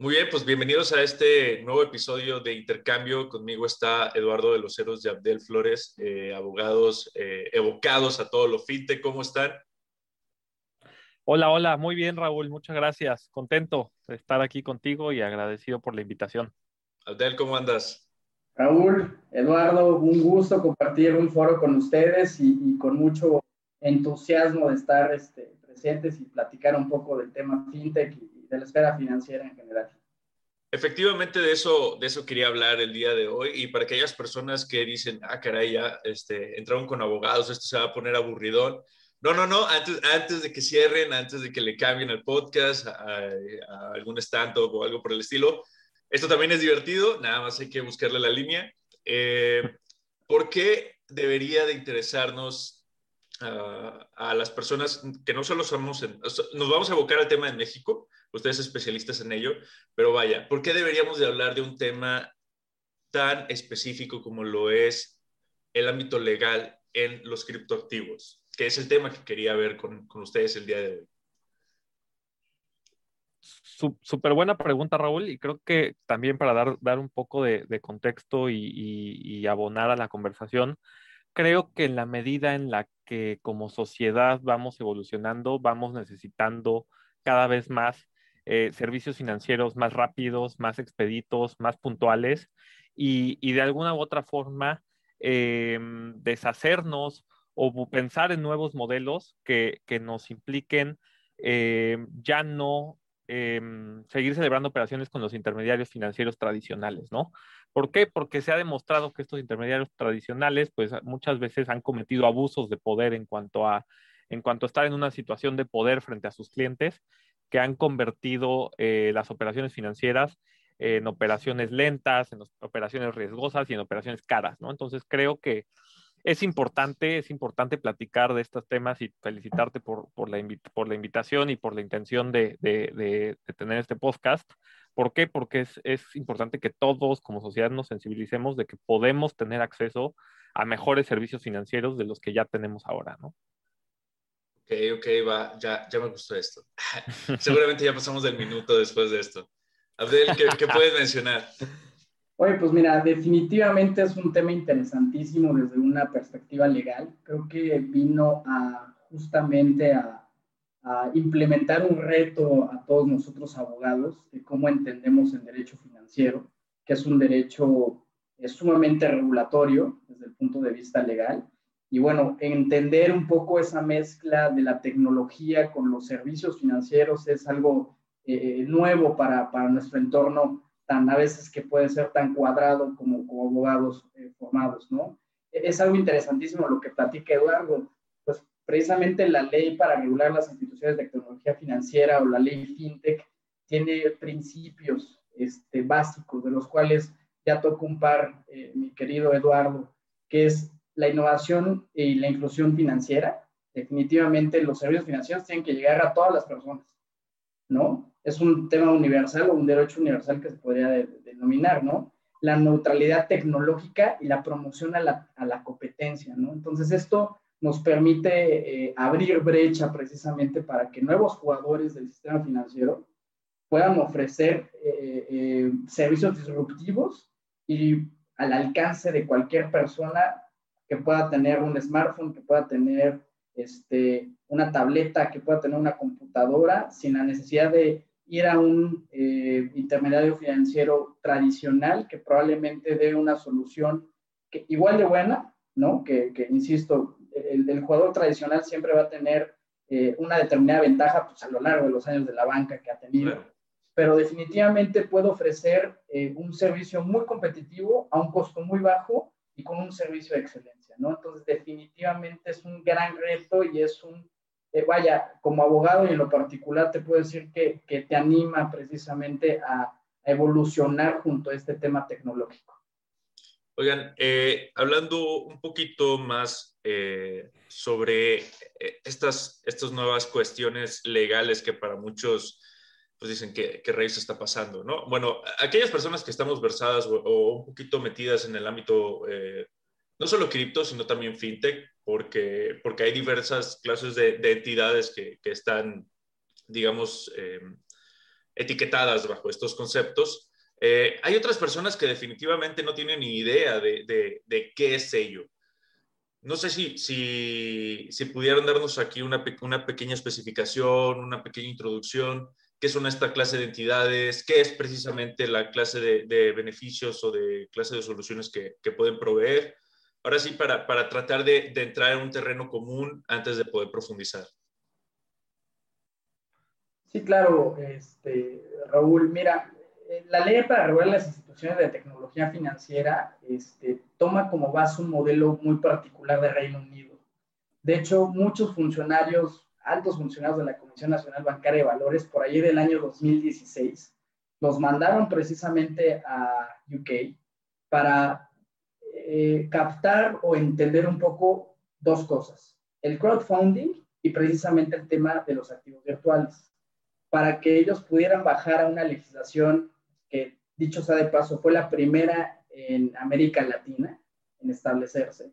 Muy bien, pues bienvenidos a este nuevo episodio de Intercambio. Conmigo está Eduardo de los Ceros de Abdel Flores, eh, abogados eh, evocados a todo lo fintech. ¿Cómo están? Hola, hola, muy bien Raúl, muchas gracias. Contento de estar aquí contigo y agradecido por la invitación. Abdel, ¿cómo andas? Raúl, Eduardo, un gusto compartir un foro con ustedes y, con mucho entusiasmo de estar este, presentes y platicar un poco del tema fintech y, de la esfera financiera en general. Efectivamente, de eso, de eso quería hablar el día de hoy. Y para aquellas personas que dicen, ah, caray, ya este, entraron con abogados, esto se va a poner aburridón. No, no, no, antes, antes de que cierren, antes de que le cambien el podcast a, algún stand-up o algo por el estilo, esto también es divertido, nada más hay que buscarle la línea. Eh, ¿Por qué debería de interesarnos ah, a las personas que no solo somos, nos vamos a abocar al tema de México, ustedes especialistas en ello, pero vaya, ¿por qué deberíamos de hablar de un tema tan específico como lo es el ámbito legal en los criptoactivos? Que es el tema que quería ver con, con ustedes el día de hoy. Súper buena pregunta, Raúl, y creo que también para dar, dar un poco de, contexto y, y, abonar a la conversación, creo que en la medida en la que como sociedad vamos evolucionando, vamos necesitando cada vez más eh, servicios financieros más rápidos, más expeditos, más puntuales y, de alguna u otra forma eh, deshacernos o pensar en nuevos modelos que, nos impliquen eh, ya no seguir celebrando operaciones con los intermediarios financieros tradicionales, ¿no? ¿Por qué? Porque se ha demostrado que estos intermediarios tradicionales, pues muchas veces han cometido abusos de poder en cuanto a, en cuanto a estar en una situación de poder frente a sus clientes que han convertido eh, las operaciones financieras en operaciones lentas, en operaciones riesgosas y en operaciones caras, ¿no? Entonces creo que es importante, es importante platicar de estos temas y felicitarte por, por, la, por la invitación y por la intención de, de, de, tener este podcast. ¿Por qué? Porque es, es, importante que todos como sociedad nos sensibilicemos de que podemos tener acceso a mejores servicios financieros de los que ya tenemos ahora, ¿no? Ok, ok, va, ya, ya me gustó esto. Seguramente ya pasamos del minuto después de esto. Abdel, ¿qué, puedes mencionar? Oye, pues mira, definitivamente es un tema interesantísimo desde una perspectiva legal. Creo que vino a justamente a, a, implementar un reto a todos nosotros abogados de cómo entendemos el derecho financiero, que es un derecho es sumamente regulatorio desde el punto de vista legal y bueno, entender un poco esa mezcla de la tecnología con los servicios financieros es algo eh, nuevo para, para, nuestro entorno, tan a veces que puede ser tan cuadrado como, como abogados eh, formados, ¿no? Es algo interesantísimo lo que platica Eduardo, pues precisamente la ley para regular las instituciones de tecnología financiera o la ley FinTech tiene principios este, básicos, de los cuales ya tocó un par, eh, mi querido Eduardo, que es la innovación y la inclusión financiera. Definitivamente los servicios financieros tienen que llegar a todas las personas, ¿no? Es un tema universal o un derecho universal que se podría denominar, ¿no? La neutralidad tecnológica y la promoción a la, a la competencia, ¿no? Entonces esto nos permite eh, abrir brecha precisamente para que nuevos jugadores del sistema financiero puedan ofrecer eh, eh, servicios disruptivos y al alcance de cualquier persona que pueda tener un smartphone, que pueda tener este, una tableta, que pueda tener una computadora, sin la necesidad de ir a un eh, intermediario financiero tradicional que probablemente dé una solución que, igual de buena, ¿no? Que, que insisto, el, jugador tradicional siempre va a tener eh, una determinada ventaja pues, a lo largo de los años de la banca que ha tenido, pero definitivamente puede ofrecer eh, un servicio muy competitivo a un costo muy bajo y con un servicio excelente. ¿no? Entonces, definitivamente es un gran reto y es un, eh, vaya, como abogado y en lo particular te puedo decir que, que te anima precisamente a, evolucionar junto a este tema tecnológico. Oigan, eh, hablando un poquito más eh, sobre estas, estas nuevas cuestiones legales que para muchos pues dicen que, que raíz está pasando, ¿no? Bueno, aquellas personas que estamos versadas o, o un poquito metidas en el ámbito no solo cripto, sino también fintech, porque, porque hay diversas clases de, entidades que, están, digamos, em, etiquetadas bajo estos conceptos. Eh, hay otras personas que definitivamente no tienen ni idea de, de, qué es ello. No sé si, si, si pudieran darnos aquí una, una, pequeña especificación, una pequeña introducción, qué son esta clase de entidades, qué es precisamente la clase de, beneficios o de clase de soluciones que, pueden proveer. Ahora sí, para, para tratar de, de entrar en un terreno común antes de poder profundizar. Sí, claro, este, Raúl. Mira, eh, la ley para regular las instituciones de tecnología financiera este, toma como base un modelo muy particular de Reino Unido. De hecho, muchos funcionarios, altos funcionarios de la Comisión Nacional Bancaria de Valores, por allí del año 2016, los mandaron precisamente a UK para eh, captar o entender un poco dos cosas, el crowdfunding y precisamente el tema de los activos virtuales, para que ellos pudieran bajar a una legislación que dicho sea de paso, fue la primera en América Latina en establecerse,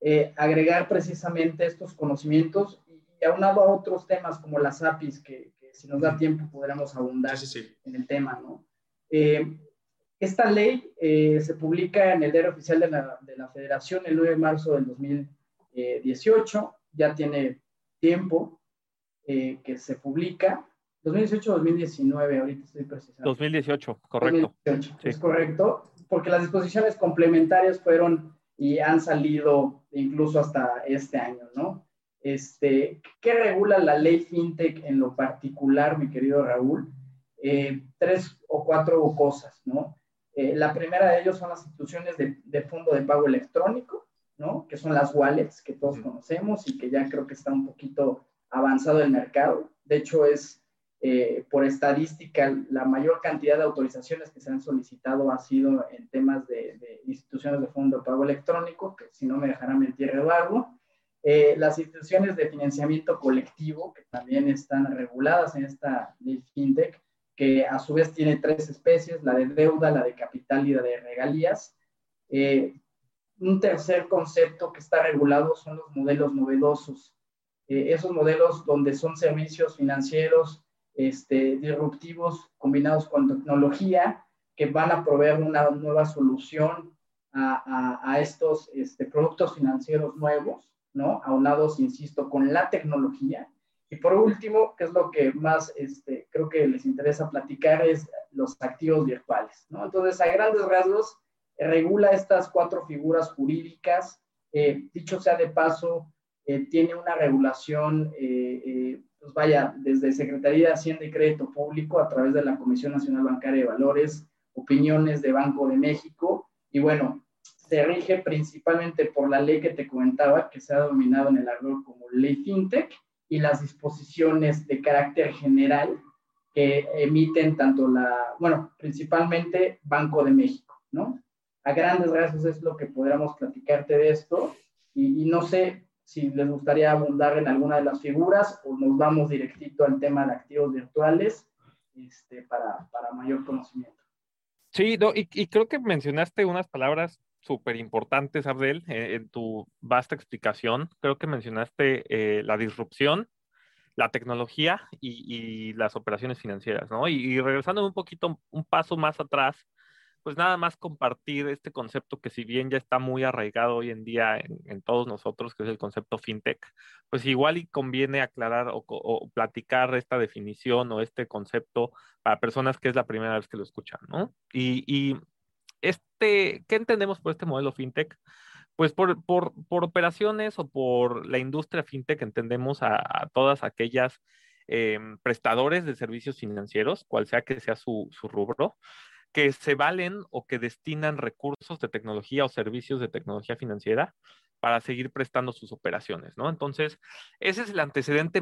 eh, agregar precisamente estos conocimientos y, aunado a otros temas como las APIs, que, si nos da tiempo podremos abundar en el tema, ¿no? Eh, esta ley eh, se publica en el diario oficial de la, de la, Federación el 9 de marzo del 2018, ya tiene tiempo que se publica 2018-2019, ahorita estoy precisando. 2018, correcto. 2018, Es correcto, porque las disposiciones complementarias fueron y han salido incluso hasta este año, ¿no? Este, ¿Qué regula la ley FinTech en lo particular, mi querido Raúl? Eh, tres o cuatro cosas, ¿no? Eh, la primera de ellos son las instituciones de, de, fondo de pago electrónico, ¿no? Que son las wallets que todos conocemos y que ya creo que está un poquito avanzado el mercado. De hecho, es eh, por estadística, la mayor cantidad de autorizaciones que se han solicitado ha sido en temas de, instituciones de fondo de pago electrónico, que si no me dejará mentir Eduardo. Eh, las instituciones de financiamiento colectivo, que también están reguladas en esta ley FinTech, que a su vez tiene tres especies, la de deuda, la de capital y la de regalías. Eh, un tercer concepto que está regulado son los modelos novedosos. esos modelos donde son servicios financieros este, disruptivos combinados con tecnología que van a proveer una nueva solución a, a, estos este, productos financieros nuevos, ¿no? Aunados, insisto, con la tecnología. Y por último, que es lo que más este, creo que les interesa platicar, es los activos virtuales, ¿no? Entonces, a grandes rasgos, regula estas cuatro figuras jurídicas. Eh, dicho sea de paso, eh, tiene una regulación eh, pues vaya, desde Secretaría de Hacienda y Crédito Público a través de la Comisión Nacional Bancaria de Valores, opiniones de Banco de México, y bueno, se rige principalmente por la ley que te comentaba, que se ha dominado en el argot como ley FinTech, y las disposiciones de carácter general que emiten tanto la, bueno, principalmente Banco de México, ¿no? A grandes rasgos es lo que podríamos platicarte de esto, y, y no sé, si les gustaría abundar en alguna de las figuras o nos vamos directito al tema de activos virtuales este, para, para mayor conocimiento. Sí, y, creo que mencionaste unas palabras súper importantes, Abdel, eh, en tu vasta explicación. Creo que mencionaste eh, la disrupción, la tecnología y, las operaciones financieras, ¿no? Y, y regresando un poquito, un paso más atrás, pues nada más compartir este concepto que si bien ya está muy arraigado hoy en día en, todos nosotros, que es el concepto fintech, pues igual y conviene aclarar o, platicar esta definición o este concepto para personas que es la primera vez que lo escuchan, ¿no? Y, este, ¿qué entendemos por este modelo fintech? Pues por, por, operaciones o por la industria fintech entendemos a, todas aquellas em, prestadores de servicios financieros, cual sea que sea su, su rubro, que se valen o que destinan recursos de tecnología o servicios de tecnología financiera para seguir prestando sus operaciones, ¿no? Entonces, ese es el antecedente.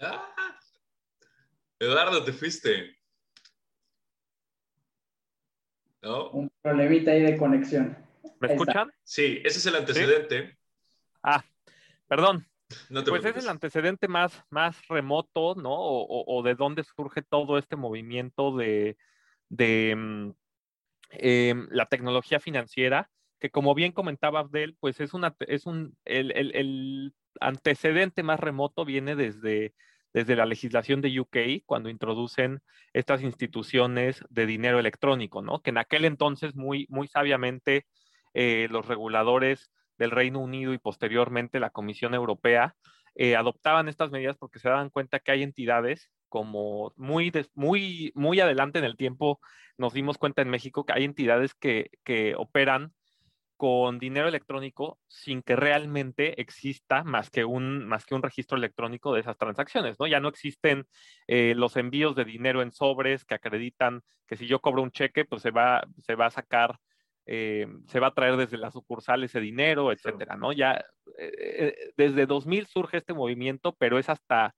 Ah, Eduardo, te fuiste. ¿No? Un problemita ahí de conexión. ¿Me escuchan? Sí, ese es el antecedente. Ah, perdón, pues es el antecedente más, más remoto, ¿no? O, de dónde surge todo este movimiento de, de mm, em, la tecnología financiera, que como bien comentaba Abdel, pues es una, es un, el, el, el antecedente más remoto viene desde, desde la legislación de UK, cuando introducen estas instituciones de dinero electrónico, ¿no? Que en aquel entonces, muy, muy sabiamente, eh, los reguladores del Reino Unido y posteriormente la Comisión Europea eh, adoptaban estas medidas porque se daban cuenta que hay entidades como muy, muy, muy adelante en el tiempo, nos dimos cuenta en México que hay entidades que, que operan con dinero electrónico sin que realmente exista más que un, más que un registro electrónico de esas transacciones, ¿no? Ya no existen eh, los envíos de dinero en sobres que acreditan que si yo cobro un cheque, pues se va, se va a sacar, eh, se va a traer desde la sucursal ese dinero, etcétera, ¿no? Ya eh, desde 2000 surge este movimiento, pero es hasta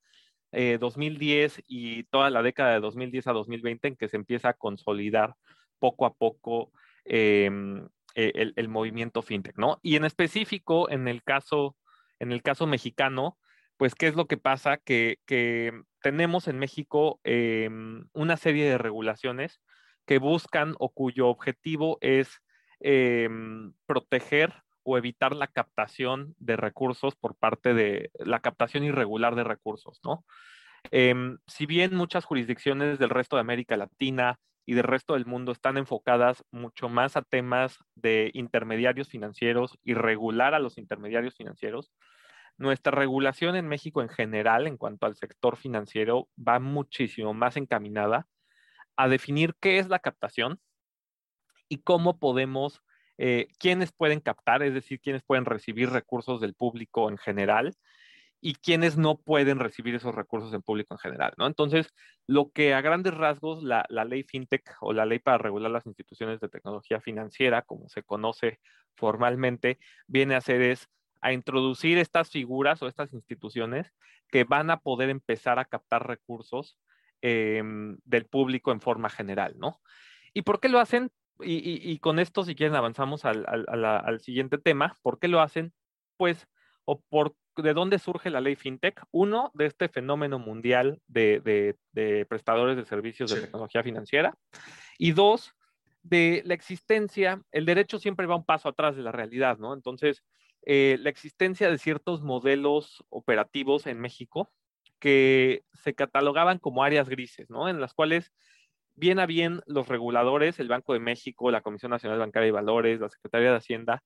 2010 y toda la década de 2010 a 2020 en que se empieza a consolidar poco a poco em, eh, el, movimiento fintech, ¿no? Y en específico, en el caso, en el caso mexicano, pues, ¿qué es lo que pasa? Que, tenemos en México em, una serie de regulaciones que buscan o cuyo objetivo es em, proteger o evitar la captación de recursos por parte de la captación irregular de recursos, ¿no? Em, si bien muchas jurisdicciones del resto de América Latina y del resto del mundo están enfocadas mucho más a temas de intermediarios financieros y regular a los intermediarios financieros. Nuestra regulación en México en general en cuanto al sector financiero va muchísimo más encaminada a definir qué es la captación y cómo podemos, eh, quiénes pueden captar, es decir, quiénes pueden recibir recursos del público en general y quienes no pueden recibir esos recursos en público en general, ¿no? Entonces, lo que a grandes rasgos la, ley FinTech o la ley para regular las instituciones de tecnología financiera, como se conoce formalmente, viene a hacer es a introducir estas figuras o estas instituciones que van a poder empezar a captar recursos em, del público en forma general, ¿no? ¿Y por qué lo hacen? Y, con esto, si quieren, avanzamos al, al siguiente tema. ¿Por qué lo hacen? Pues, o por ¿de dónde surge la ley FinTech? Uno, de este fenómeno mundial de, prestadores de servicios de tecnología financiera. Y dos, de la existencia, el derecho siempre va un paso atrás de la realidad, ¿no? Entonces, eh, la existencia de ciertos modelos operativos en México que se catalogaban como áreas grises, ¿no? En las cuales bien a bien los reguladores, el Banco de México, la Comisión Nacional Bancaria y Valores, la Secretaría de Hacienda,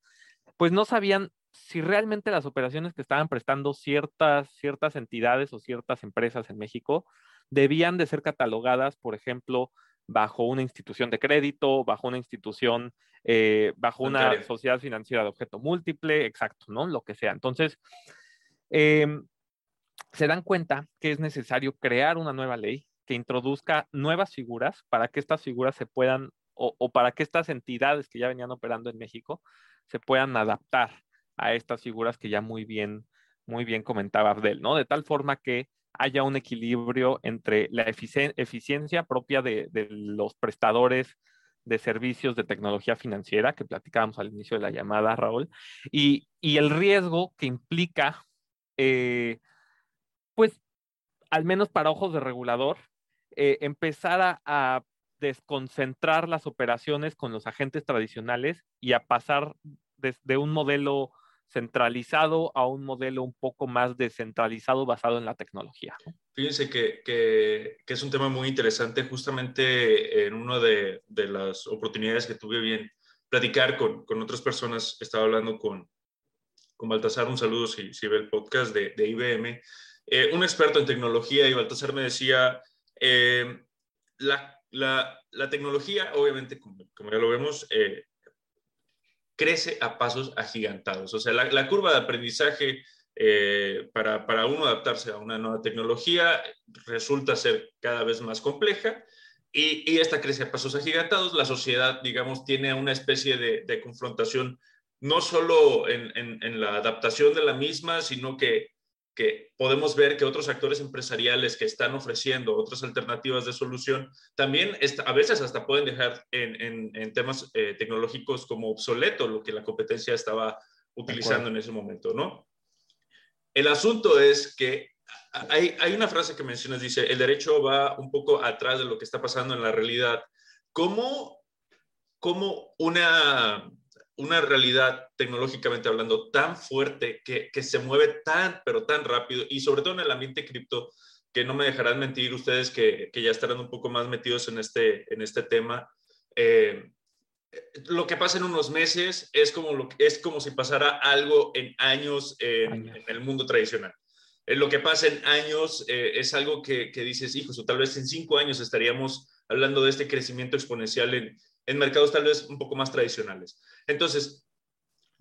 pues no sabían si realmente las operaciones que estaban prestando ciertas, ciertas entidades o ciertas empresas en México debían de ser catalogadas, por ejemplo, bajo una institución de crédito, bajo una institución, eh, bajo una sociedad financiera de objeto múltiple, exacto, ¿no? Lo que sea. Entonces, em, se dan cuenta que es necesario crear una nueva ley que introduzca nuevas figuras para que estas figuras se puedan, o para que estas entidades que ya venían operando en México se puedan adaptar a estas figuras que ya muy bien, muy bien comentaba Abdel, ¿no? De tal forma que haya un equilibrio entre la eficiencia propia de, los prestadores de servicios de tecnología financiera que platicábamos al inicio de la llamada, Raúl, y, el riesgo que implica, eh, pues, al menos para ojos de regulador, eh, empezar a, desconcentrar las operaciones con los agentes tradicionales y a pasar de un modelo centralizado a un modelo un poco más descentralizado basado en la tecnología. Fíjense que, que, es un tema muy interesante, justamente en una de, de, las oportunidades que tuve bien platicar con, con otras personas, estaba hablando con, con Baltasar, un saludo si, si ve el podcast de, de IBM, eh, un experto en tecnología y Baltasar me decía, eh, la, la, la, tecnología, obviamente, como, como ya lo vemos, eh, crece a pasos agigantados. O sea, la, curva de aprendizaje eh, para, para, uno adaptarse a una nueva tecnología resulta ser cada vez más compleja y, esta crece a pasos agigantados. La sociedad, digamos, tiene una especie de, confrontación no solo en, la adaptación de la misma, sino que que podemos ver que otros actores empresariales que están ofreciendo otras alternativas de solución también a veces hasta pueden dejar en, temas eh, tecnológicos como obsoleto lo que la competencia estaba utilizando en ese momento, ¿no? El asunto es que hay, hay una frase que mencionas, dice, el derecho va un poco atrás de lo que está pasando en la realidad. ¿Cómo, cómo una una realidad tecnológicamente hablando tan fuerte que, se mueve tan, pero tan rápido y sobre todo en el ambiente cripto, que no me dejarán mentir ustedes que, que ya estarán un poco más metidos en este, en este tema. Eh, lo que pasa en unos meses es como, lo, es como si pasara algo en años en, en el mundo tradicional. Eh, lo que pasa en años eh, es algo que, que, dices, hijos, o tal vez en cinco años estaríamos hablando de este crecimiento exponencial en, en mercados tal vez un poco más tradicionales. Entonces,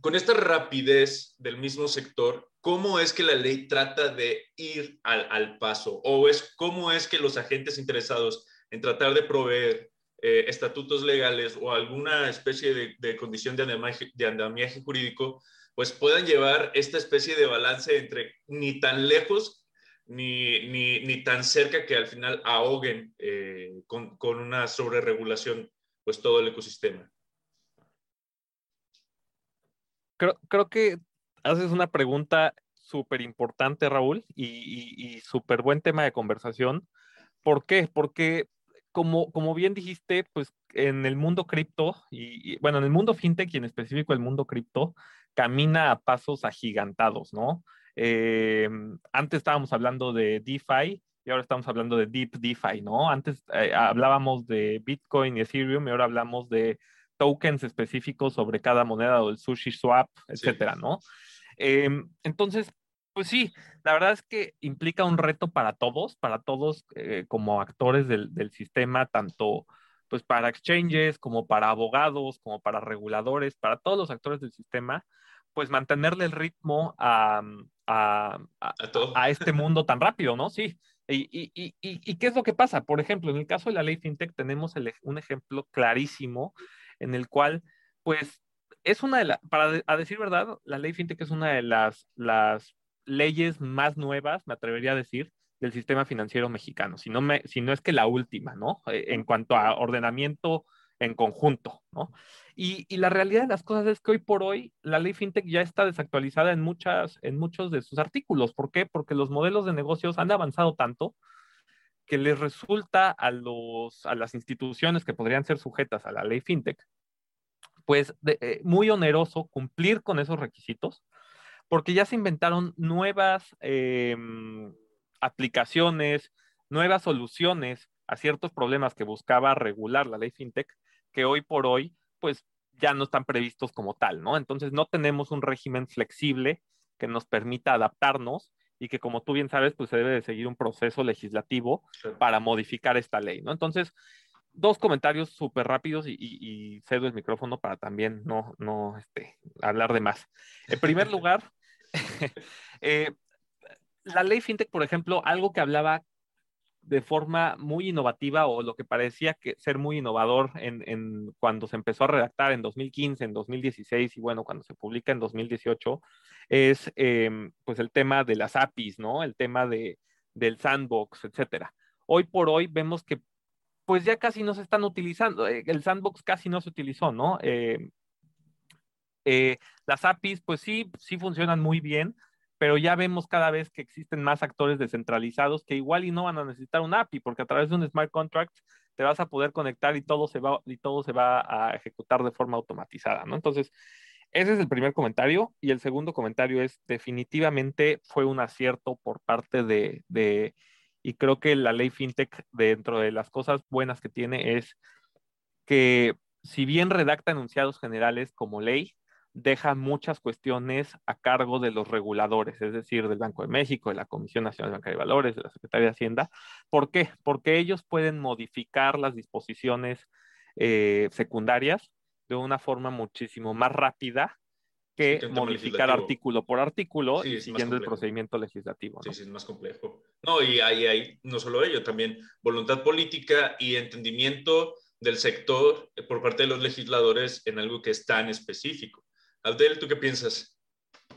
con esta rapidez del mismo sector, ¿cómo es que la ley trata de ir al, al paso? ¿O es cómo es que los agentes interesados en tratar de proveer eh, estatutos legales o alguna especie de, condición de andamiaje, jurídico, pues puedan llevar esta especie de balance entre ni tan lejos ni, ni, ni tan cerca que al final ahoguen eh, con, con una sobreregulación pues todo el ecosistema. Creo, creo que haces una pregunta súper importante, Raúl, y, y, y súper buen tema de conversación. ¿Por qué? Porque como, como bien dijiste, pues en el mundo cripto, y, y, bueno, en el mundo fintech y en específico el mundo cripto, camina a pasos agigantados, ¿no? Eh, antes estábamos hablando de DeFi y ahora estamos hablando de Deep DeFi, ¿no? Antes eh, hablábamos de Bitcoin y Ethereum y ahora hablamos de tokens específicos sobre cada moneda o el sushi swap, etcétera, sí. ¿no? Eh, entonces, pues sí, la verdad es que implica un reto para todos, para todos eh, como actores del, del, sistema, tanto pues para exchanges como para abogados, como para reguladores, para todos los actores del sistema, pues mantenerle el ritmo a, a, a, a este mundo tan rápido, ¿no? Sí. Y, y, y, ¿Y, qué es lo que pasa? Por ejemplo, en el caso de la ley FinTech tenemos el, un ejemplo clarísimo en el cual, pues, es una de las, para a decir verdad, la ley FinTech es una de las, las leyes más nuevas, me atrevería a decir, del sistema financiero mexicano, si no, me, si no es que la última, ¿no? Eh, en cuanto a ordenamiento en conjunto, ¿no? Y, y, la realidad de las cosas es que hoy por hoy la ley fintech ya está desactualizada en, muchas, en muchos de sus artículos. ¿Por qué? Porque los modelos de negocios han avanzado tanto que les resulta a, los, a las instituciones que podrían ser sujetas a la ley fintech, pues eh, muy oneroso cumplir con esos requisitos, porque ya se inventaron nuevas eh, aplicaciones, nuevas soluciones a ciertos problemas que buscaba regular la ley fintech, que hoy por hoy, pues ya no están previstos como tal, ¿no? Entonces no tenemos un régimen flexible que nos permita adaptarnos y que como tú bien sabes, pues se debe de seguir un proceso legislativo sí. para modificar esta ley, ¿no? Entonces, dos comentarios súper rápidos y, y, y, cedo el micrófono para también no, no este, hablar de más. En primer lugar, eh, la ley FinTech, por ejemplo, algo que hablaba de forma muy innovativa o lo que parecía que ser muy innovador en, en, cuando se empezó a redactar en 2015, en 2016 y bueno, cuando se publica en 2018, es eh, pues el tema de las APIs, ¿no? El tema de, del sandbox, etcétera. Hoy por hoy vemos que pues ya casi no se están utilizando, eh, el sandbox casi no se utilizó, ¿no? Eh, eh, las APIs pues sí, sí funcionan muy bien, pero ya vemos cada vez que existen más actores descentralizados que igual y no van a necesitar un API, porque a través de un smart contract te vas a poder conectar y todo se va, y todo se va a ejecutar de forma automatizada, ¿no? Entonces, ese es el primer comentario. Y el segundo comentario es, definitivamente fue un acierto por parte de, de y creo que la ley FinTech, dentro de las cosas buenas que tiene, es que si bien redacta enunciados generales como ley, deja muchas cuestiones a cargo de los reguladores, es decir, del Banco de México, de la Comisión Nacional de Banca de Valores, de la Secretaría de Hacienda. ¿Por qué? Porque ellos pueden modificar las disposiciones eh, secundarias de una forma muchísimo más rápida que sí, modificar artículo por artículo sí, y siguiendo el procedimiento legislativo. ¿no? Sí, sí, es más complejo. No, y hay, hay no solo ello, también voluntad política y entendimiento del sector por parte de los legisladores en algo que es tan específico. Abdel, ¿tú qué piensas?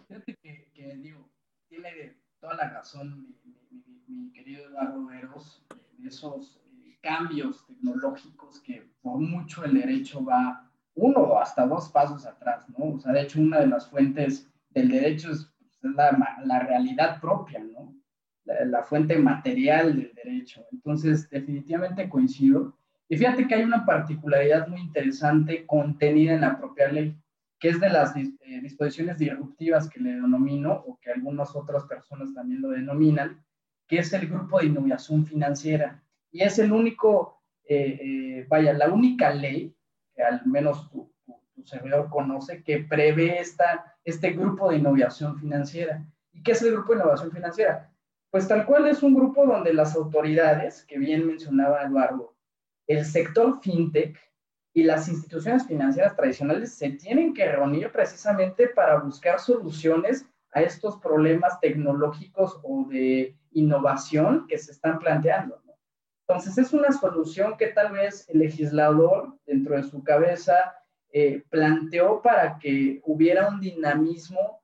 Fíjate que, que digo, tiene toda la razón mi, mi, mi querido Eduardo Veros, de esos eh, cambios tecnológicos que por mucho el derecho va uno o hasta dos pasos atrás, ¿no? O sea, de hecho, una de las fuentes del derecho es, pues, es la, la, realidad propia, ¿no? La, la, fuente material del derecho. Entonces, definitivamente coincido. Y fíjate que hay una particularidad muy interesante contenida en la propia ley que es de las eh, disposiciones disruptivas que le denomino, o que algunas otras personas también lo denominan, que es el Grupo de Innovación Financiera. Y es el único, eh, eh, vaya, la única ley, que al menos tu, servidor conoce, que prevé esta, este Grupo de Innovación Financiera. ¿Y qué es el Grupo de Innovación Financiera? Pues tal cual es un grupo donde las autoridades, que bien mencionaba Eduardo, el sector fintech y las instituciones financieras tradicionales se tienen que reunir precisamente para buscar soluciones a estos problemas tecnológicos o de innovación que se están planteando. Entonces, es una solución que tal vez el legislador dentro de su cabeza eh, planteó para que hubiera un dinamismo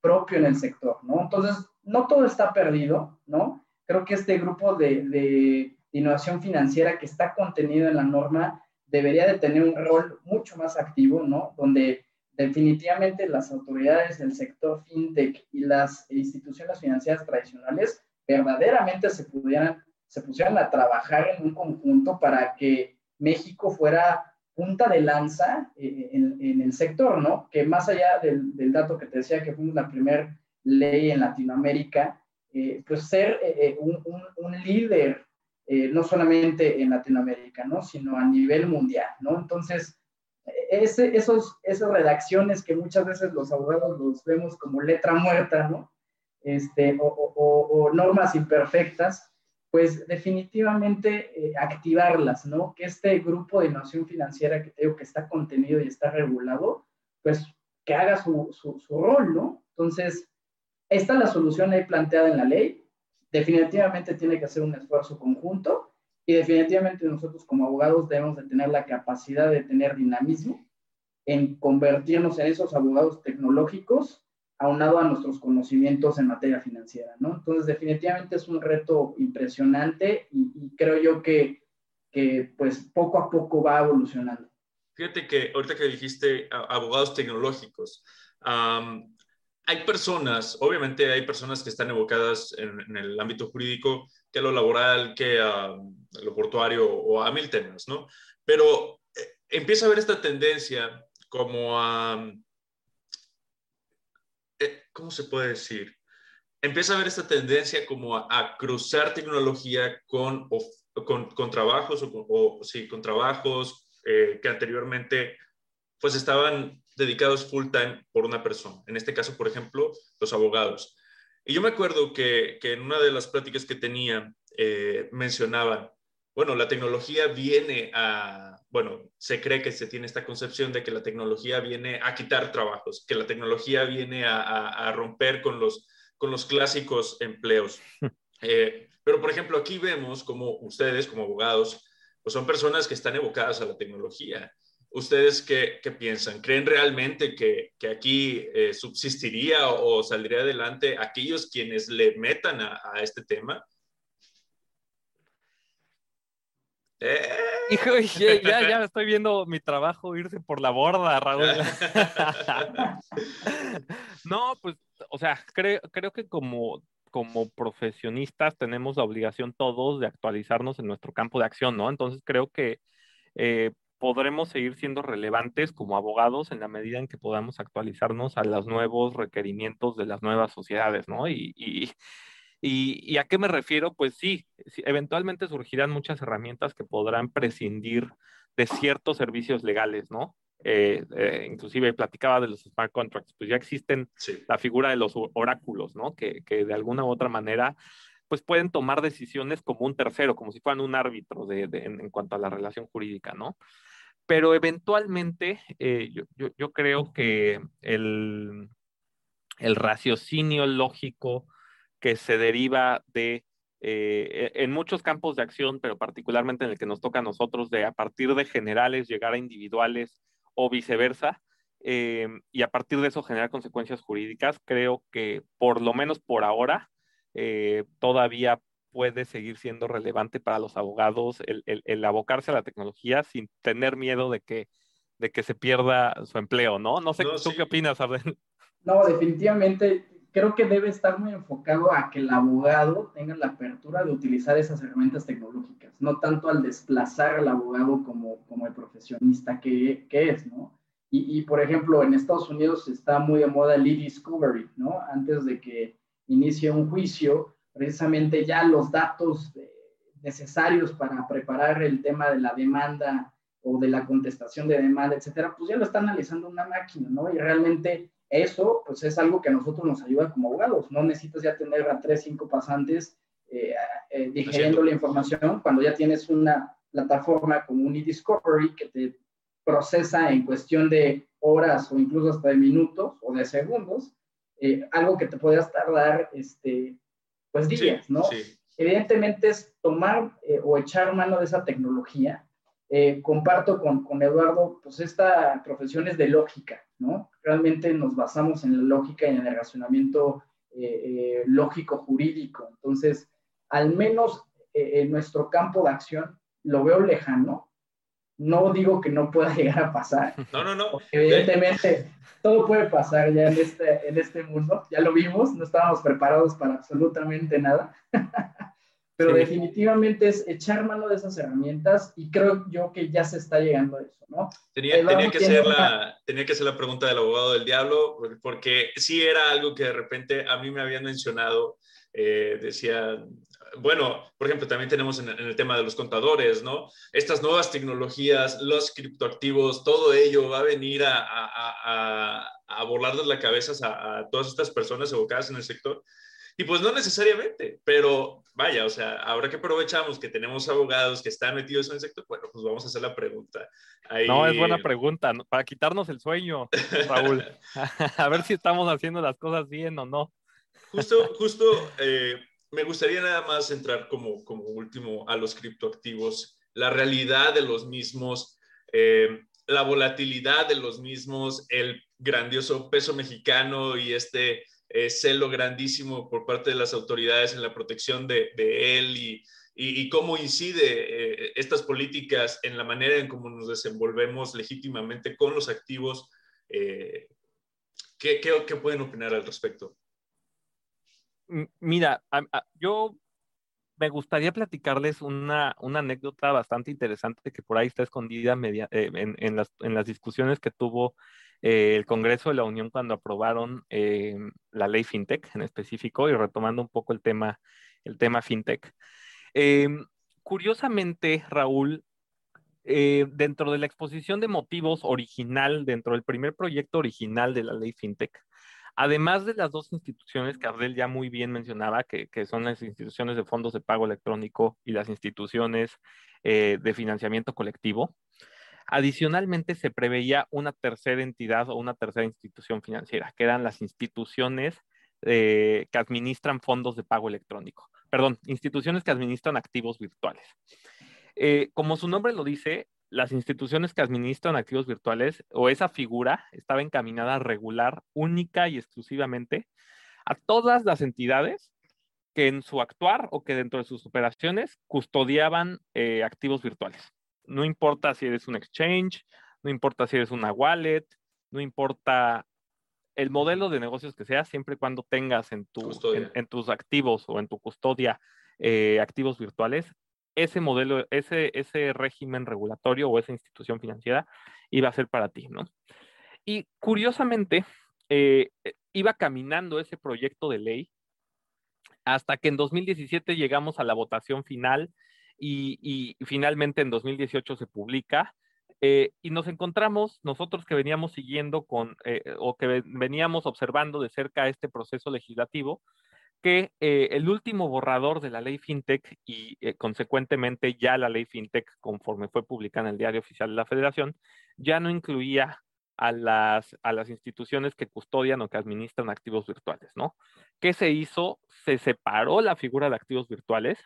propio en el sector, ¿no? Entonces, no todo está perdido, ¿no? Creo que este grupo de, de innovación financiera que está contenido en la norma debería de tener un rol mucho más activo, ¿no? Donde definitivamente las autoridades del sector fintech y las instituciones financieras tradicionales verdaderamente se pudieran, se pusieran a trabajar en un conjunto para que México fuera punta de lanza eh, en, el sector, ¿no? Que más allá del, dato que te decía que fuimos la primera ley en Latinoamérica, eh, pues ser eh, un, un, líder no solamente en Latinoamérica, ¿no? Sino a nivel mundial, ¿no? Entonces, ese, esos, esas redacciones que muchas veces los abogados los vemos como letra muerta, ¿no? Este, o, normas imperfectas, pues definitivamente eh, activarlas, ¿no? Que este grupo de innovación financiera que tengo que está contenido y está regulado, pues que haga su, su, su rol, ¿no? Entonces, esta es la solución ahí planteada en la ley. Definitivamente tiene que hacer un esfuerzo conjunto y definitivamente nosotros como abogados debemos de tener la capacidad de tener dinamismo en convertirnos en esos abogados tecnológicos aunado a nuestros conocimientos en materia financiera, ¿no? Entonces, definitivamente es un reto impresionante y, creo yo que, que, pues, poco a poco va evolucionando. Fíjate que ahorita que dijiste abogados tecnológicos, hay personas, obviamente hay personas que están evocadas en, el ámbito jurídico, que a lo laboral, que a, lo portuario o a mil temas, ¿no? Pero eh, empieza a haber esta tendencia como a, eh, ¿cómo se puede decir? Empieza a haber esta tendencia como a, cruzar tecnología con, con, trabajos o, o, sí, con trabajos eh, que anteriormente pues estaban dedicados full time por una persona. En este caso, por ejemplo, los abogados. Y yo me acuerdo que, que en una de las pláticas que tenía eh, mencionaban, bueno, la tecnología viene a, bueno, se cree que se tiene esta concepción de que la tecnología viene a quitar trabajos, que la tecnología viene a, a, romper con los, con los clásicos empleos. Eh, pero, por ejemplo, aquí vemos como ustedes, como abogados, pues son personas que están evocadas a la tecnología ¿Ustedes qué, piensan? ¿Creen realmente que, aquí eh, subsistiría o, saldría adelante aquellos quienes le metan a, este tema? Eh. Hijo, ya, ya, estoy viendo mi trabajo irse por la borda, Raúl. no, pues, o sea, creo, creo que como, como profesionistas tenemos la obligación todos de actualizarnos en nuestro campo de acción, ¿no? Entonces creo que eh, podremos seguir siendo relevantes como abogados en la medida en que podamos actualizarnos a los nuevos requerimientos de las nuevas sociedades, ¿no? Y, y, y, a qué me refiero? Pues sí, eventualmente surgirán muchas herramientas que podrán prescindir de ciertos servicios legales, ¿no? Eh, eh, inclusive platicaba de los smart contracts, pues ya existen la figura de los oráculos, ¿no? Que, que de alguna u otra manera pues pueden tomar decisiones como un tercero, como si fueran un árbitro de, en, cuanto a la relación jurídica, ¿no? Pero eventualmente eh, yo, creo que el, el, raciocinio lógico que se deriva de, eh, e, en muchos campos de acción, pero particularmente en el que nos toca a nosotros, de a partir de generales llegar a individuales o viceversa, eh, y a partir de eso generar consecuencias jurídicas, creo que por lo menos por ahora, todavía puede seguir siendo relevante para los abogados el, abocarse a la tecnología sin tener miedo de que, de que se pierda su empleo, ¿no? No sé, ¿tú qué opinas, Arden? No, definitivamente creo que debe estar muy enfocado a que el abogado tenga la apertura de utilizar esas herramientas tecnológicas, no tanto al desplazar al abogado como, como el profesionista que, que es, ¿no? Y, y, por ejemplo, en Estados Unidos está muy de moda el e-discovery, ¿no? Antes de que inicie un juicio, precisamente ya los datos necesarios para preparar el tema de la demanda o de la contestación de demanda, etcétera, pues ya lo está analizando una máquina, ¿no? Y realmente eso, pues es algo que a nosotros nos ayuda como abogados. No necesitas ya tener a tres, cinco pasantes eh, eh, digeriendo la información cuando ya tienes una plataforma como un e-discovery que te procesa en cuestión de horas o incluso hasta de minutos o de segundos, eh, algo que te podrías tardar, este, pues días, ¿no? Evidentemente es tomar o echar mano de esa tecnología eh, comparto con, con, Eduardo, pues esta profesión es de lógica, ¿no? Realmente nos basamos en la lógica y en el razonamiento eh, eh, lógico jurídico. Entonces, al menos en nuestro campo de acción lo veo lejano. No digo que no pueda llegar a pasar. No, no, no. Evidentemente, todo puede pasar ya en este, en este mundo. Ya lo vimos, no estábamos preparados para absolutamente nada. pero definitivamente es echar mano de esas herramientas y creo yo que ya se está llegando a eso, ¿no? Tenía, tenía que, ser la, tenía que ser la pregunta del abogado del diablo, porque sí era algo que de repente a mí me habían mencionado, eh, decía, bueno, por ejemplo, también tenemos en, el tema de los contadores, ¿no? Estas nuevas tecnologías, los criptoactivos, todo ello va a venir a, a, a, a volarles la cabeza a, todas estas personas evocadas en el sector y pues no necesariamente, pero vaya, o sea, ahora que aprovechamos que tenemos abogados que están metidos en el sector, bueno, pues vamos a hacer la pregunta. No, es buena pregunta, para quitarnos el sueño, Raúl. a ver si estamos haciendo las cosas bien o no. Justo, justo, eh, me gustaría nada más entrar como, como último a los criptoactivos, la realidad de los mismos, eh, la volatilidad de los mismos, el grandioso peso mexicano y este eh, celo grandísimo por parte de las autoridades en la protección de, él y, y, cómo incide eh, estas políticas en la manera en cómo nos desenvolvemos legítimamente con los activos. ¿qué, qué, pueden opinar al respecto? Mira, yo me gustaría platicarles una, anécdota bastante interesante que por ahí está escondida media, en, las, discusiones que tuvo eh, el Congreso de la Unión cuando aprobaron eh, la ley FinTech en específico y retomando un poco el tema, el tema FinTech. Eh, curiosamente, Raúl, dentro de la exposición de motivos original, dentro del primer proyecto original de la ley FinTech, además de las dos instituciones que Ardel ya muy bien mencionaba, que, son las instituciones de fondos de pago electrónico y las instituciones de financiamiento colectivo, Adicionalmente, se preveía una tercera entidad o una tercera institución financiera, que eran las instituciones eh, que administran fondos de pago electrónico. Perdón, instituciones que administran activos virtuales. Eh, como su nombre lo dice, las instituciones que administran activos virtuales o esa figura estaba encaminada a regular única y exclusivamente a todas las entidades que en su actuar o que dentro de sus operaciones custodiaban eh, activos virtuales. No importa si eres un exchange, no importa si eres una wallet, no importa el modelo de negocios que sea, siempre y cuando tengas en, tu, en, tus activos o en tu custodia eh, activos virtuales, ese modelo, ese, ese régimen regulatorio o esa institución financiera iba a ser para ti, ¿no? Y curiosamente, eh, iba caminando ese proyecto de ley hasta que en 2017 llegamos a la votación final y, finalmente en 2018 se publica. Eh, y nos encontramos, nosotros que veníamos siguiendo con, eh, o que veníamos observando de cerca este proceso legislativo, que eh, el último borrador de la ley FinTech y consecuentemente ya la ley FinTech, conforme fue publicada en el Diario Oficial de la Federación, ya no incluía a las, a las instituciones que custodian o que administran activos virtuales, ¿no? ¿Qué se hizo? Se separó la figura de activos virtuales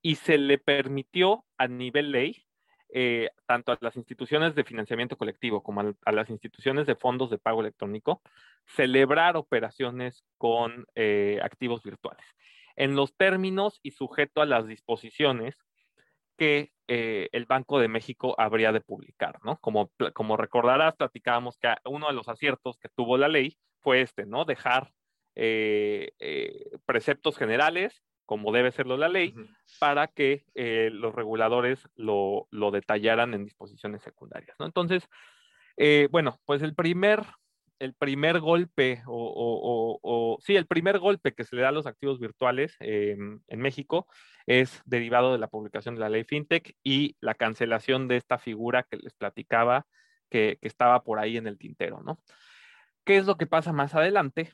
y se le permitió a nivel ley, eh, tanto a las instituciones de financiamiento colectivo como a, las instituciones de fondos de pago electrónico, celebrar operaciones con eh, activos virtuales, en los términos y sujeto a las disposiciones que eh, el Banco de México habría de publicar, ¿no? Como, como recordarás, platicábamos que uno de los aciertos que tuvo la ley fue este, ¿no? Dejar preceptos generales como debe serlo la ley, para que eh, los reguladores lo, lo, detallaran en disposiciones secundarias. ¿no? Entonces, eh, bueno, pues el primer el primer golpe, o, sí, el primer golpe que se le da a los activos virtuales em, en México es derivado de la publicación de la ley FinTech y la cancelación de esta figura que les platicaba que, estaba por ahí en el tintero, ¿no? ¿Qué es lo que pasa más adelante?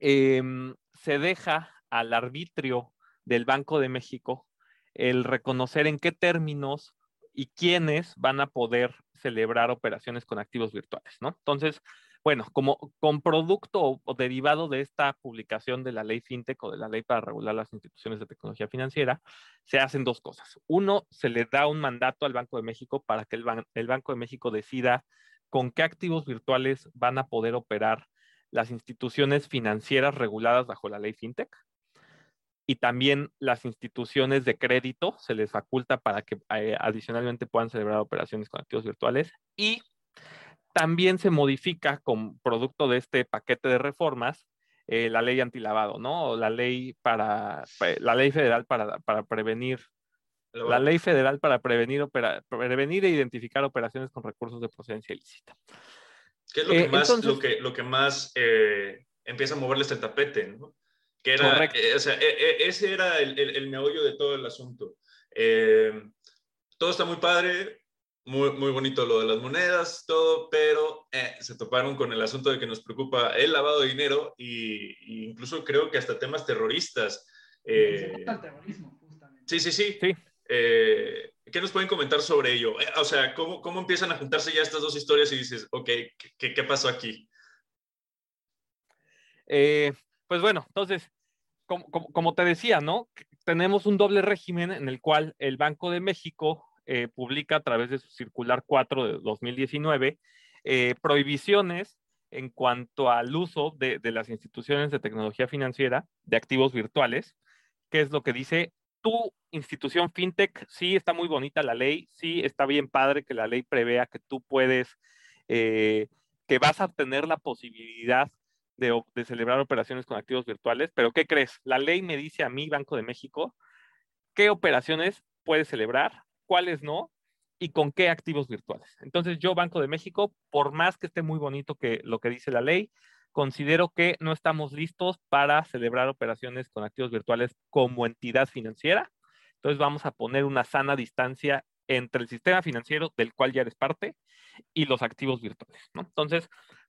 Em, se deja al arbitrio del Banco de México el reconocer en qué términos y quiénes van a poder celebrar operaciones con activos virtuales, ¿no? Entonces, bueno, como con producto o, derivado de esta publicación de la ley FinTech o de la ley para regular las instituciones de tecnología financiera, se hacen dos cosas. Uno, se le da un mandato al Banco de México para que el, el Banco de México decida con qué activos virtuales van a poder operar las instituciones financieras reguladas bajo la ley FinTech y también las instituciones de crédito se les faculta para que eh, adicionalmente puedan celebrar operaciones con activos virtuales y también se modifica con producto de este paquete de reformas eh, la ley antilavado, ¿no? O la ley para la ley federal para, prevenir la ley federal para prevenir, prevenir e identificar operaciones con recursos de procedencia ilícita. ¿Qué es lo que eh, más, lo que, lo que más empieza a moverles el tapete, ¿no? Que era, eh, o sea, e, e, ese era el, el, meollo de todo el asunto. Eh, todo está muy padre, muy, muy bonito lo de las monedas, todo, pero eh, se toparon con el asunto de que nos preocupa el lavado de dinero y, incluso creo que hasta temas terroristas. el terrorismo, justamente. Sí, sí, sí. sí. ¿Qué nos pueden comentar sobre ello? O sea, ¿cómo, ¿cómo, empiezan a juntarse ya estas dos historias y dices, ok, ¿qué, qué pasó aquí? Pues bueno, entonces, como, te decía, ¿no? Tenemos un doble régimen en el cual el Banco de México eh, publica a través de su circular 4 de 2019 eh, prohibiciones en cuanto al uso de, las instituciones de tecnología financiera de activos virtuales, que es lo que dice tu institución fintech, sí está muy bonita la ley, sí está bien padre que la ley prevea que tú puedes, eh, que vas a tener la posibilidad de, celebrar operaciones con activos virtuales, pero ¿qué crees? La ley me dice a mí, Banco de México, qué operaciones puedes celebrar, cuáles no y con qué activos virtuales. Entonces yo, Banco de México, por más que esté muy bonito que lo que dice la ley, considero que no estamos listos para celebrar operaciones con activos virtuales como entidad financiera. Entonces vamos a poner una sana distancia entre el sistema financiero del cual ya eres parte y los activos virtuales. Entonces,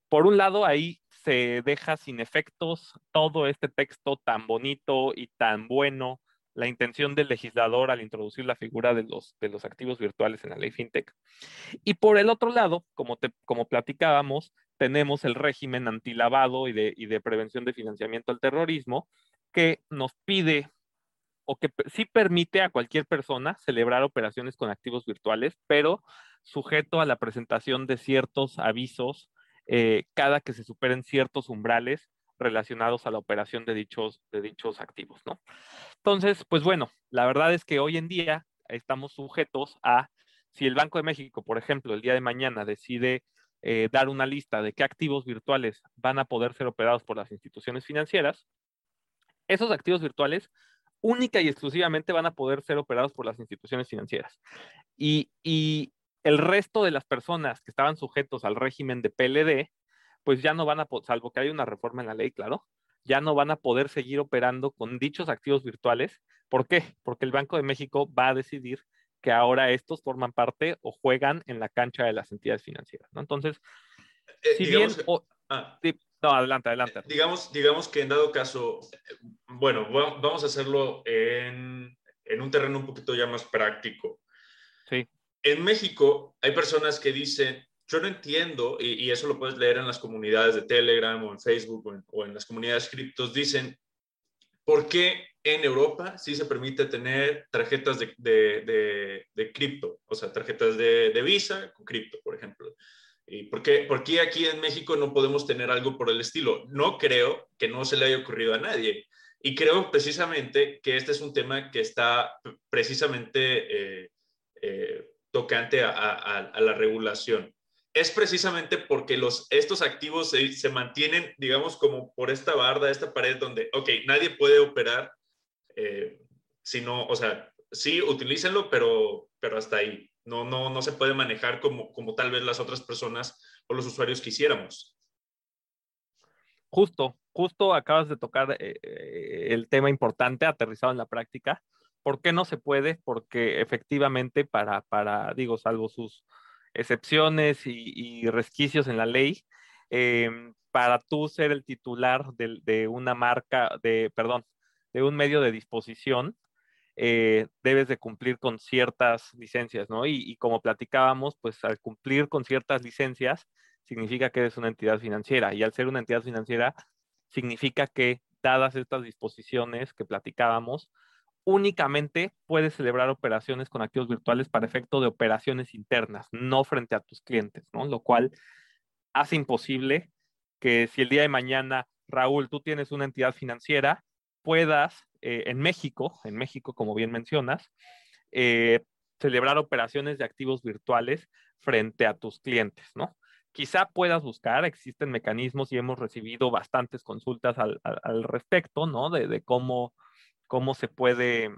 por un lado, ahí se deja sin efectos todo este texto tan bonito y tan bueno, la intención del legislador al introducir la figura de los, de los activos virtuales en la ley FinTech. Y por el otro lado, como, como platicábamos, tenemos el régimen antilavado y de, y de prevención de financiamiento al terrorismo, que nos pide o que sí permite a cualquier persona celebrar operaciones con activos virtuales, pero sujeto a la presentación de ciertos avisos eh, cada que se superen ciertos umbrales relacionados a la operación de dichos, de dichos activos, ¿no? Entonces, pues bueno, la verdad es que hoy en día estamos sujetos a, si el Banco de México, por ejemplo, el día de mañana decide eh, dar una lista de qué activos virtuales van a poder ser operados por las instituciones financieras, esos activos virtuales única y exclusivamente van a poder ser operados por las instituciones financieras. Y, y, el resto de las personas que estaban sujetos al régimen de PLD, pues ya no van a, salvo que haya una reforma en la ley, claro, ya no van a poder seguir operando con dichos activos virtuales. ¿Por qué? Porque el Banco de México va a decidir que ahora estos forman parte o juegan en la cancha de las entidades financieras, ¿no? Entonces, eh, si bien... Ah. no, adelante, adelante. Digamos, digamos que en dado caso, bueno, vamos a hacerlo en, en un terreno un poquito ya más práctico. En México hay personas que dicen, yo no entiendo, y, eso lo puedes leer en las comunidades de Telegram o en Facebook o en, las comunidades criptos, dicen, ¿por qué en Europa sí se permite tener tarjetas de, de, cripto? O sea, tarjetas de, Visa con cripto, por ejemplo. ¿Y por qué, por qué aquí en México no podemos tener algo por el estilo? No creo que no se le haya ocurrido a nadie. Y creo precisamente que este es un tema que está precisamente eh, eh, tocante a, la regulación. Es precisamente porque los, estos activos se, mantienen, digamos, como por esta barda, esta pared donde, ok, nadie puede operar, eh, sino, o sea, sí, utilícenlo, pero, pero hasta ahí. No, no, no se puede manejar como, como tal vez las otras personas o los usuarios quisiéramos. Justo, justo acabas de tocar eh, eh, el tema importante aterrizado en la práctica. ¿Por qué no se puede? Porque efectivamente para, para digo, salvo sus excepciones y, resquicios en la ley, em, para tú ser el titular de, una marca, de, perdón, de un medio de disposición, eh, debes de cumplir con ciertas licencias, ¿no? Y, y, como platicábamos, pues al cumplir con ciertas licencias, significa que eres una entidad financiera. Y al ser una entidad financiera, significa que, dadas estas disposiciones que platicábamos, únicamente puedes celebrar operaciones con activos virtuales para efecto de operaciones internas, no frente a tus clientes, ¿no? Lo cual hace imposible que si el día de mañana, Raúl, tú tienes una entidad financiera, puedas eh, en México, en México, como bien mencionas, eh, celebrar operaciones de activos virtuales frente a tus clientes, ¿no? Quizá puedas buscar, existen mecanismos y hemos recibido bastantes consultas al, respecto, ¿no? De, cómo, cómo se puede,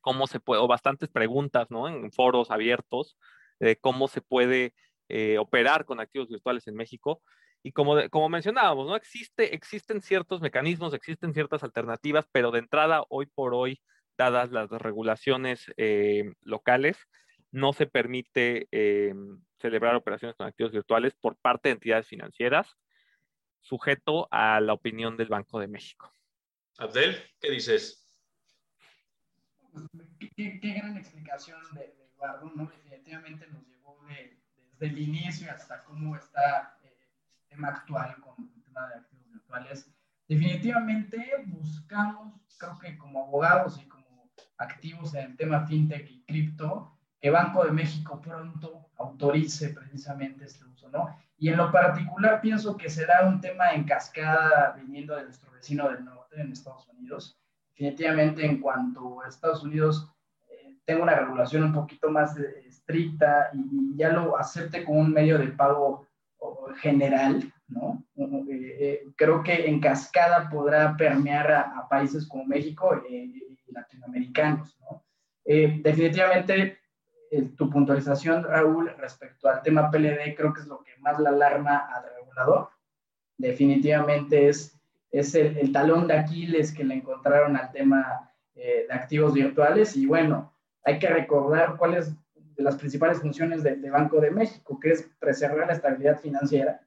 cómo se puede, o bastantes preguntas, ¿no? En foros abiertos, de cómo se puede eh, operar con activos virtuales en México. Y como, como mencionábamos, ¿no? Existe, existen ciertos mecanismos, existen ciertas alternativas, pero de entrada, hoy por hoy, dadas las regulaciones eh, locales, no se permite eh, celebrar operaciones con activos virtuales por parte de entidades financieras, sujeto a la opinión del Banco de México. Abdel, ¿qué dices? Qué, gran explicación de, Eduardo, ¿no? Definitivamente nos llevó desde el inicio hasta cómo está eh, el tema actual con el tema de activos virtuales. Definitivamente buscamos, creo que como abogados y como activos en el tema fintech y cripto, que Banco de México pronto autorice precisamente este uso, ¿no? Y en lo particular pienso que será un tema en cascada viniendo de nuestro vecino del norte, en Estados Unidos. Definitivamente en cuanto a Estados Unidos eh, tenga una regulación un poquito más estricta y, ya lo acepte como un medio de pago general, ¿no? Eh, eh, creo que en cascada podrá permear a, países como México y latinoamericanos, ¿no? definitivamente tu puntualización, Raúl, respecto al tema PLD, creo que es lo que más la alarma al regulador. Definitivamente es, es el, talón de Aquiles que le encontraron al tema eh, de activos virtuales. Y bueno, hay que recordar cuáles de las principales funciones de, Banco de México, que es preservar la estabilidad financiera.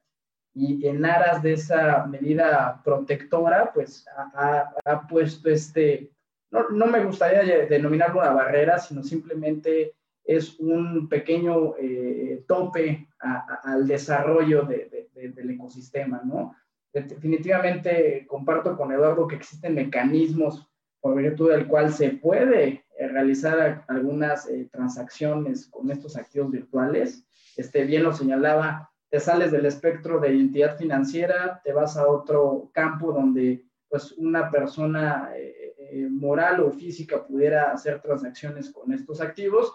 Y en aras de esa medida protectora, pues ha, ha puesto este, no, no, me gustaría denominarlo una barrera, sino simplemente es un pequeño eh, tope al desarrollo del ecosistema, ¿no? Definitivamente comparto con Eduardo que existen mecanismos por virtud del cual se puede eh, realizar algunas eh, transacciones con estos activos virtuales. Este, bien lo señalaba, te sales del espectro de identidad financiera, te vas a otro campo donde pues una persona moral o física pudiera hacer transacciones con estos activos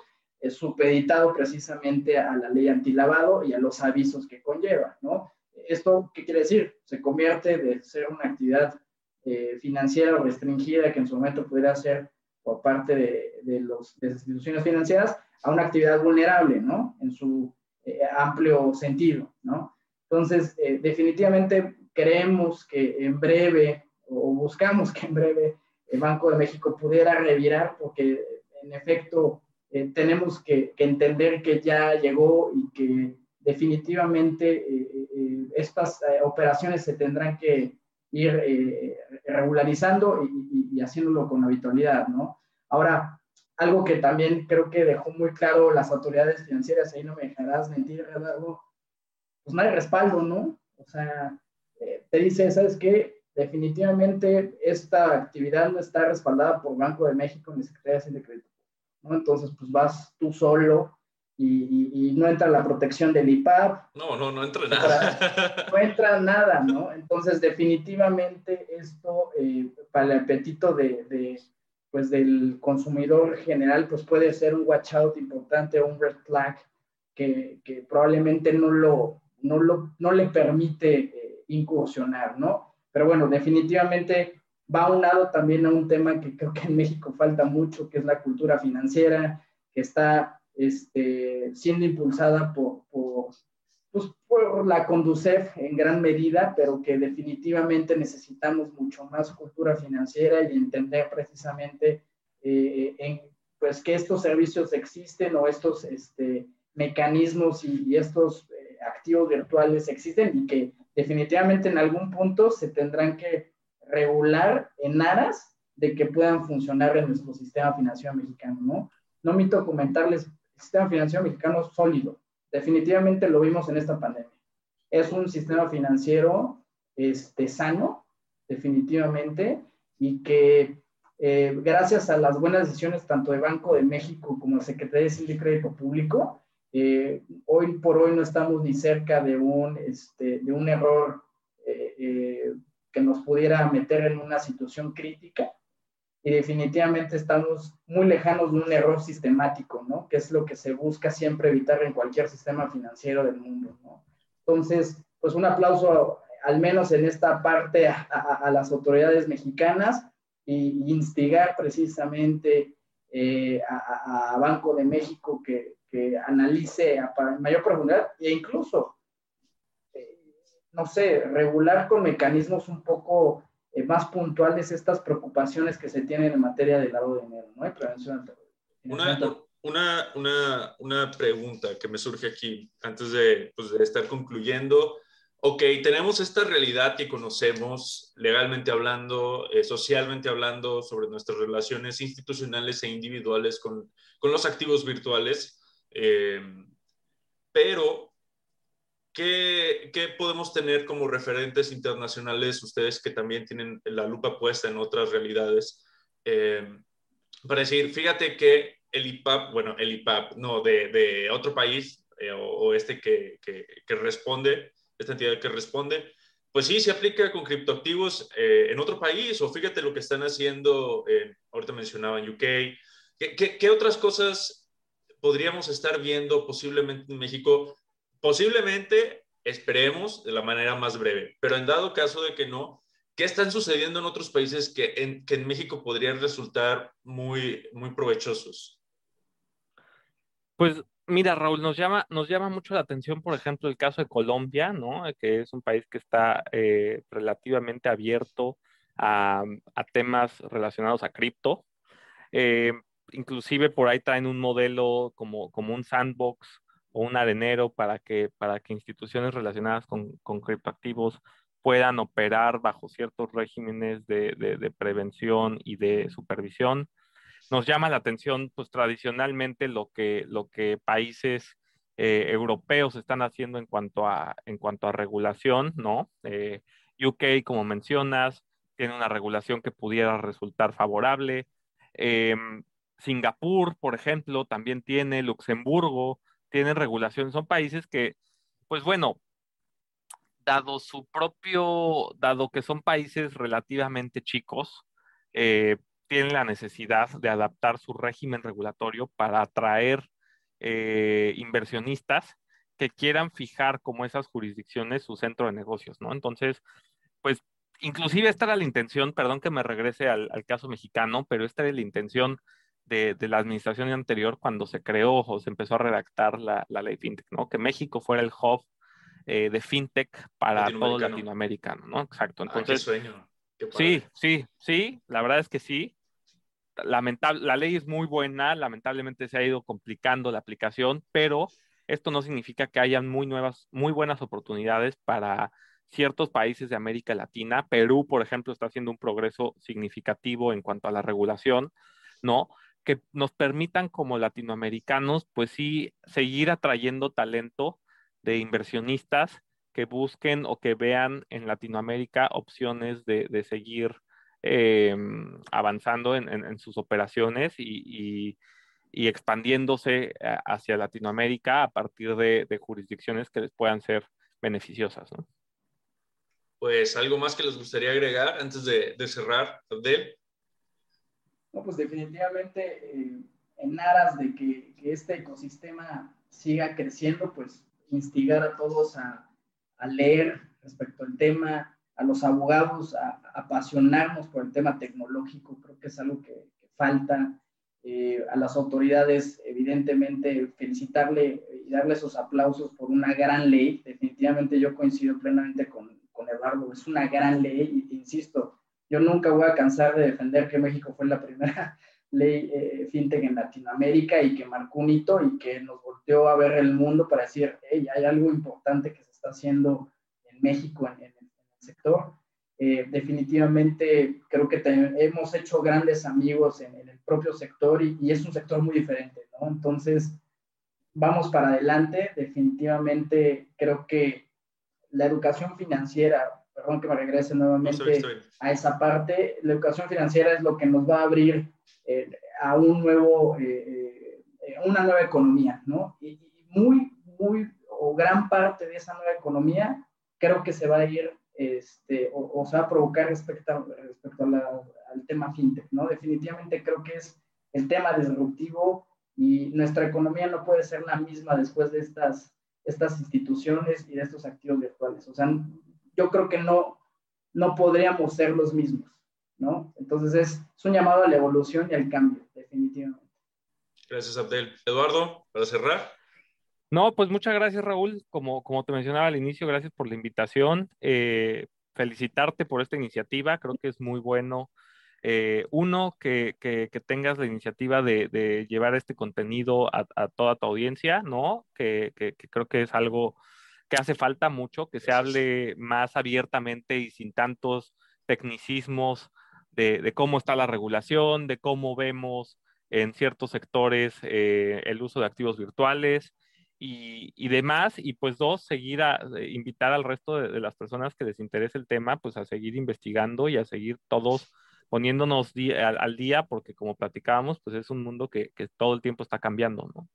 supeditado precisamente a la ley antilavado y a los avisos que conlleva, ¿no? ¿Esto qué quiere decir? Se convierte de ser una actividad eh, financiera o restringida que en su momento pudiera ser por parte de, de, los, de las instituciones financieras a una actividad vulnerable, ¿no? En su eh, amplio sentido, ¿no? Entonces, eh, definitivamente creemos que en breve, o buscamos que en breve, el Banco de México pudiera revirar, porque en efecto eh, tenemos que, entender que ya llegó y que definitivamente eh, eh, estas operaciones se tendrán que ir regularizando y, haciéndolo con habitualidad, ¿no? Ahora, algo que también creo que dejó muy claro las autoridades financieras, ahí no me dejarás mentir, algo, pues no hay respaldo, ¿no? O sea, te dice, ¿sabes qué? Definitivamente esta actividad no está respaldada por Banco de México ni Secretaría de Crédito entonces, pues vas tú solo y, no entra la protección del IPAP. No, no, no entra nada. No entra nada, ¿no? Entonces, definitivamente esto, eh, para el apetito de, pues, del consumidor general, pues puede ser un watch out importante o un red flag que, probablemente no, lo, no, lo, no le permite eh, incursionar, ¿no? Pero bueno, definitivamente va unado también a un tema que creo que en México falta mucho, que es la cultura financiera, que está este, siendo impulsada por, pues, por la Conducef en gran medida, pero que definitivamente necesitamos mucho más cultura financiera y entender precisamente eh, en, pues, que estos servicios existen o estos este, mecanismos y, estos eh, activos virtuales existen y que definitivamente en algún punto se tendrán que regular en aras de que puedan funcionar en nuestro sistema financiero mexicano, ¿no? No omito comentarles, el sistema financiero mexicano sólido, definitivamente lo vimos en esta pandemia. Es un sistema financiero este, sano, definitivamente, y que eh, gracias a las buenas decisiones tanto de Banco de México como de Secretaría de Crédito Público, eh, hoy por hoy no estamos ni cerca de un, este, de un error eh, que nos pudiera meter en una situación crítica y definitivamente estamos muy lejanos de un error sistemático, ¿no? Que es lo que se busca siempre evitar en cualquier sistema financiero del mundo, ¿no? Entonces, pues un aplauso al menos en esta parte a, las autoridades mexicanas y, instigar precisamente eh, a, Banco de México que, que analice a, mayor profundidad e incluso, eh, no sé, regular con mecanismos un poco eh, más puntuales estas preocupaciones que se tienen en materia de lavado de dinero, ¿no? prevención una, una, una, una, pregunta que me surge aquí antes de, pues, de estar concluyendo. Ok, tenemos esta realidad que conocemos legalmente hablando, eh, socialmente hablando, sobre nuestras relaciones institucionales e individuales con, con los activos virtuales, eh, pero ¿Qué, podemos tener como referentes internacionales, ustedes que también tienen la lupa puesta en otras realidades, eh, para decir, fíjate que el IPAP, bueno, el IPAP, no, de, otro país eh, o, este que, responde, esta entidad que responde, pues sí, se aplica con criptoactivos eh, en otro país o fíjate lo que están haciendo, ahorita mencionaban UK, ¿Qué, qué otras cosas podríamos estar viendo posiblemente en México? Posiblemente, esperemos de la manera más breve, pero en dado caso de que no, ¿qué están sucediendo en otros países que en, que en México podrían resultar muy, muy provechosos? Pues mira, Raúl, nos llama, nos llama mucho la atención, por ejemplo, el caso de Colombia, ¿no? Que es un país que está eh, relativamente abierto a, temas relacionados a cripto. Eh, inclusive por ahí traen un modelo como, como un sandbox o un arenero para que, para que instituciones relacionadas con, con criptoactivos puedan operar bajo ciertos regímenes de, de, prevención y de supervisión. Nos llama la atención, pues tradicionalmente, lo que, lo que países eh, europeos están haciendo en cuanto a, en cuanto a regulación, ¿no? Eh, UK, como mencionas, tiene una regulación que pudiera resultar favorable. Em, Singapur, por ejemplo, también tiene, Luxemburgo, tienen regulación. Son países que, pues bueno, dado su propio, dado que son países relativamente chicos, eh, tienen la necesidad de adaptar su régimen regulatorio para atraer eh, inversionistas que quieran fijar como esas jurisdicciones su centro de negocios, ¿no? Entonces, pues, inclusive esta era la intención, perdón que me regrese al, al caso mexicano, pero esta era la intención de, la administración anterior cuando se creó o se empezó a redactar la, ley FinTech, ¿no? Que México fuera el hub eh, de FinTech para todo latinoamericano, ¿no? Exacto. Ah, Entonces, sueño. sí, sí, sí, la verdad es que sí. Lamentable, la ley es muy buena, lamentablemente se ha ido complicando la aplicación, pero esto no significa que hayan muy nuevas, muy buenas oportunidades para ciertos países de América Latina. Perú, por ejemplo, está haciendo un progreso significativo en cuanto a la regulación, ¿no? Que nos permitan como latinoamericanos, pues sí, seguir atrayendo talento de inversionistas que busquen o que vean en Latinoamérica opciones de, seguir eh, avanzando en, sus operaciones y, expandiéndose eh, hacia Latinoamérica a partir de, jurisdicciones que les puedan ser beneficiosas. Pues algo más que les gustaría agregar antes de, de cerrar, Abdel. No, pues definitivamente eh, en aras de que, este ecosistema siga creciendo, pues instigar a todos a, leer respecto al tema, a los abogados a, apasionarnos por el tema tecnológico, creo que es algo que, falta. Eh, a las autoridades, evidentemente, felicitarle y darle esos aplausos por una gran ley. Definitivamente yo coincido plenamente con, con Eduardo, es una gran ley insisto, yo nunca voy a cansar de defender que México fue la primera ley eh, fintech en Latinoamérica y que marcó un hito y que nos volteó a ver el mundo para decir, hey, hay algo importante que se está haciendo en México en, el sector. Eh, definitivamente creo que hemos hecho grandes amigos en, el propio sector y, y, es un sector muy diferente, ¿no? Entonces, vamos para adelante. Definitivamente creo que la educación financiera perdón que me regrese nuevamente a esa parte, la educación financiera es lo que nos va a abrir eh, a un nuevo, eh, eh, una nueva economía, ¿no? Y, muy, muy, o gran parte de esa nueva economía creo que se va a ir, este, o, se va a provocar respecto, respecto al tema fintech, ¿no? Definitivamente creo que es el tema disruptivo y nuestra economía no puede ser la misma después de estas, estas instituciones y de estos activos virtuales. O sea, yo creo que no, no podríamos ser los mismos, ¿no? Entonces es, es un llamado a la evolución y al cambio, definitivamente. Gracias, Abdel. Eduardo, para cerrar. No, pues muchas gracias, Raúl. Como, como te mencionaba al inicio, gracias por la invitación. Eh, felicitarte por esta iniciativa. Creo que es muy bueno. Eh, uno, que, que, tengas la iniciativa de, de llevar este contenido a, a, toda tu audiencia, ¿no? Que, que, creo que es algo que hace falta mucho, que se hable más abiertamente y sin tantos tecnicismos de, cómo está la regulación, de cómo vemos en ciertos sectores eh, el uso de activos virtuales y, demás. Y pues dos, seguir a eh, invitar al resto de, las personas que les interese el tema, pues a seguir investigando y a seguir todos poniéndonos al, día, porque como platicábamos, pues es un mundo que, que todo el tiempo está cambiando, ¿no?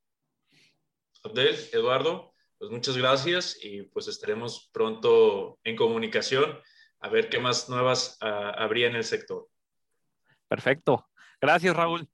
Abdel, Eduardo, pues muchas gracias y pues estaremos pronto en comunicación a ver qué más nuevas uh, habría en el sector. Perfecto. Gracias, Raúl.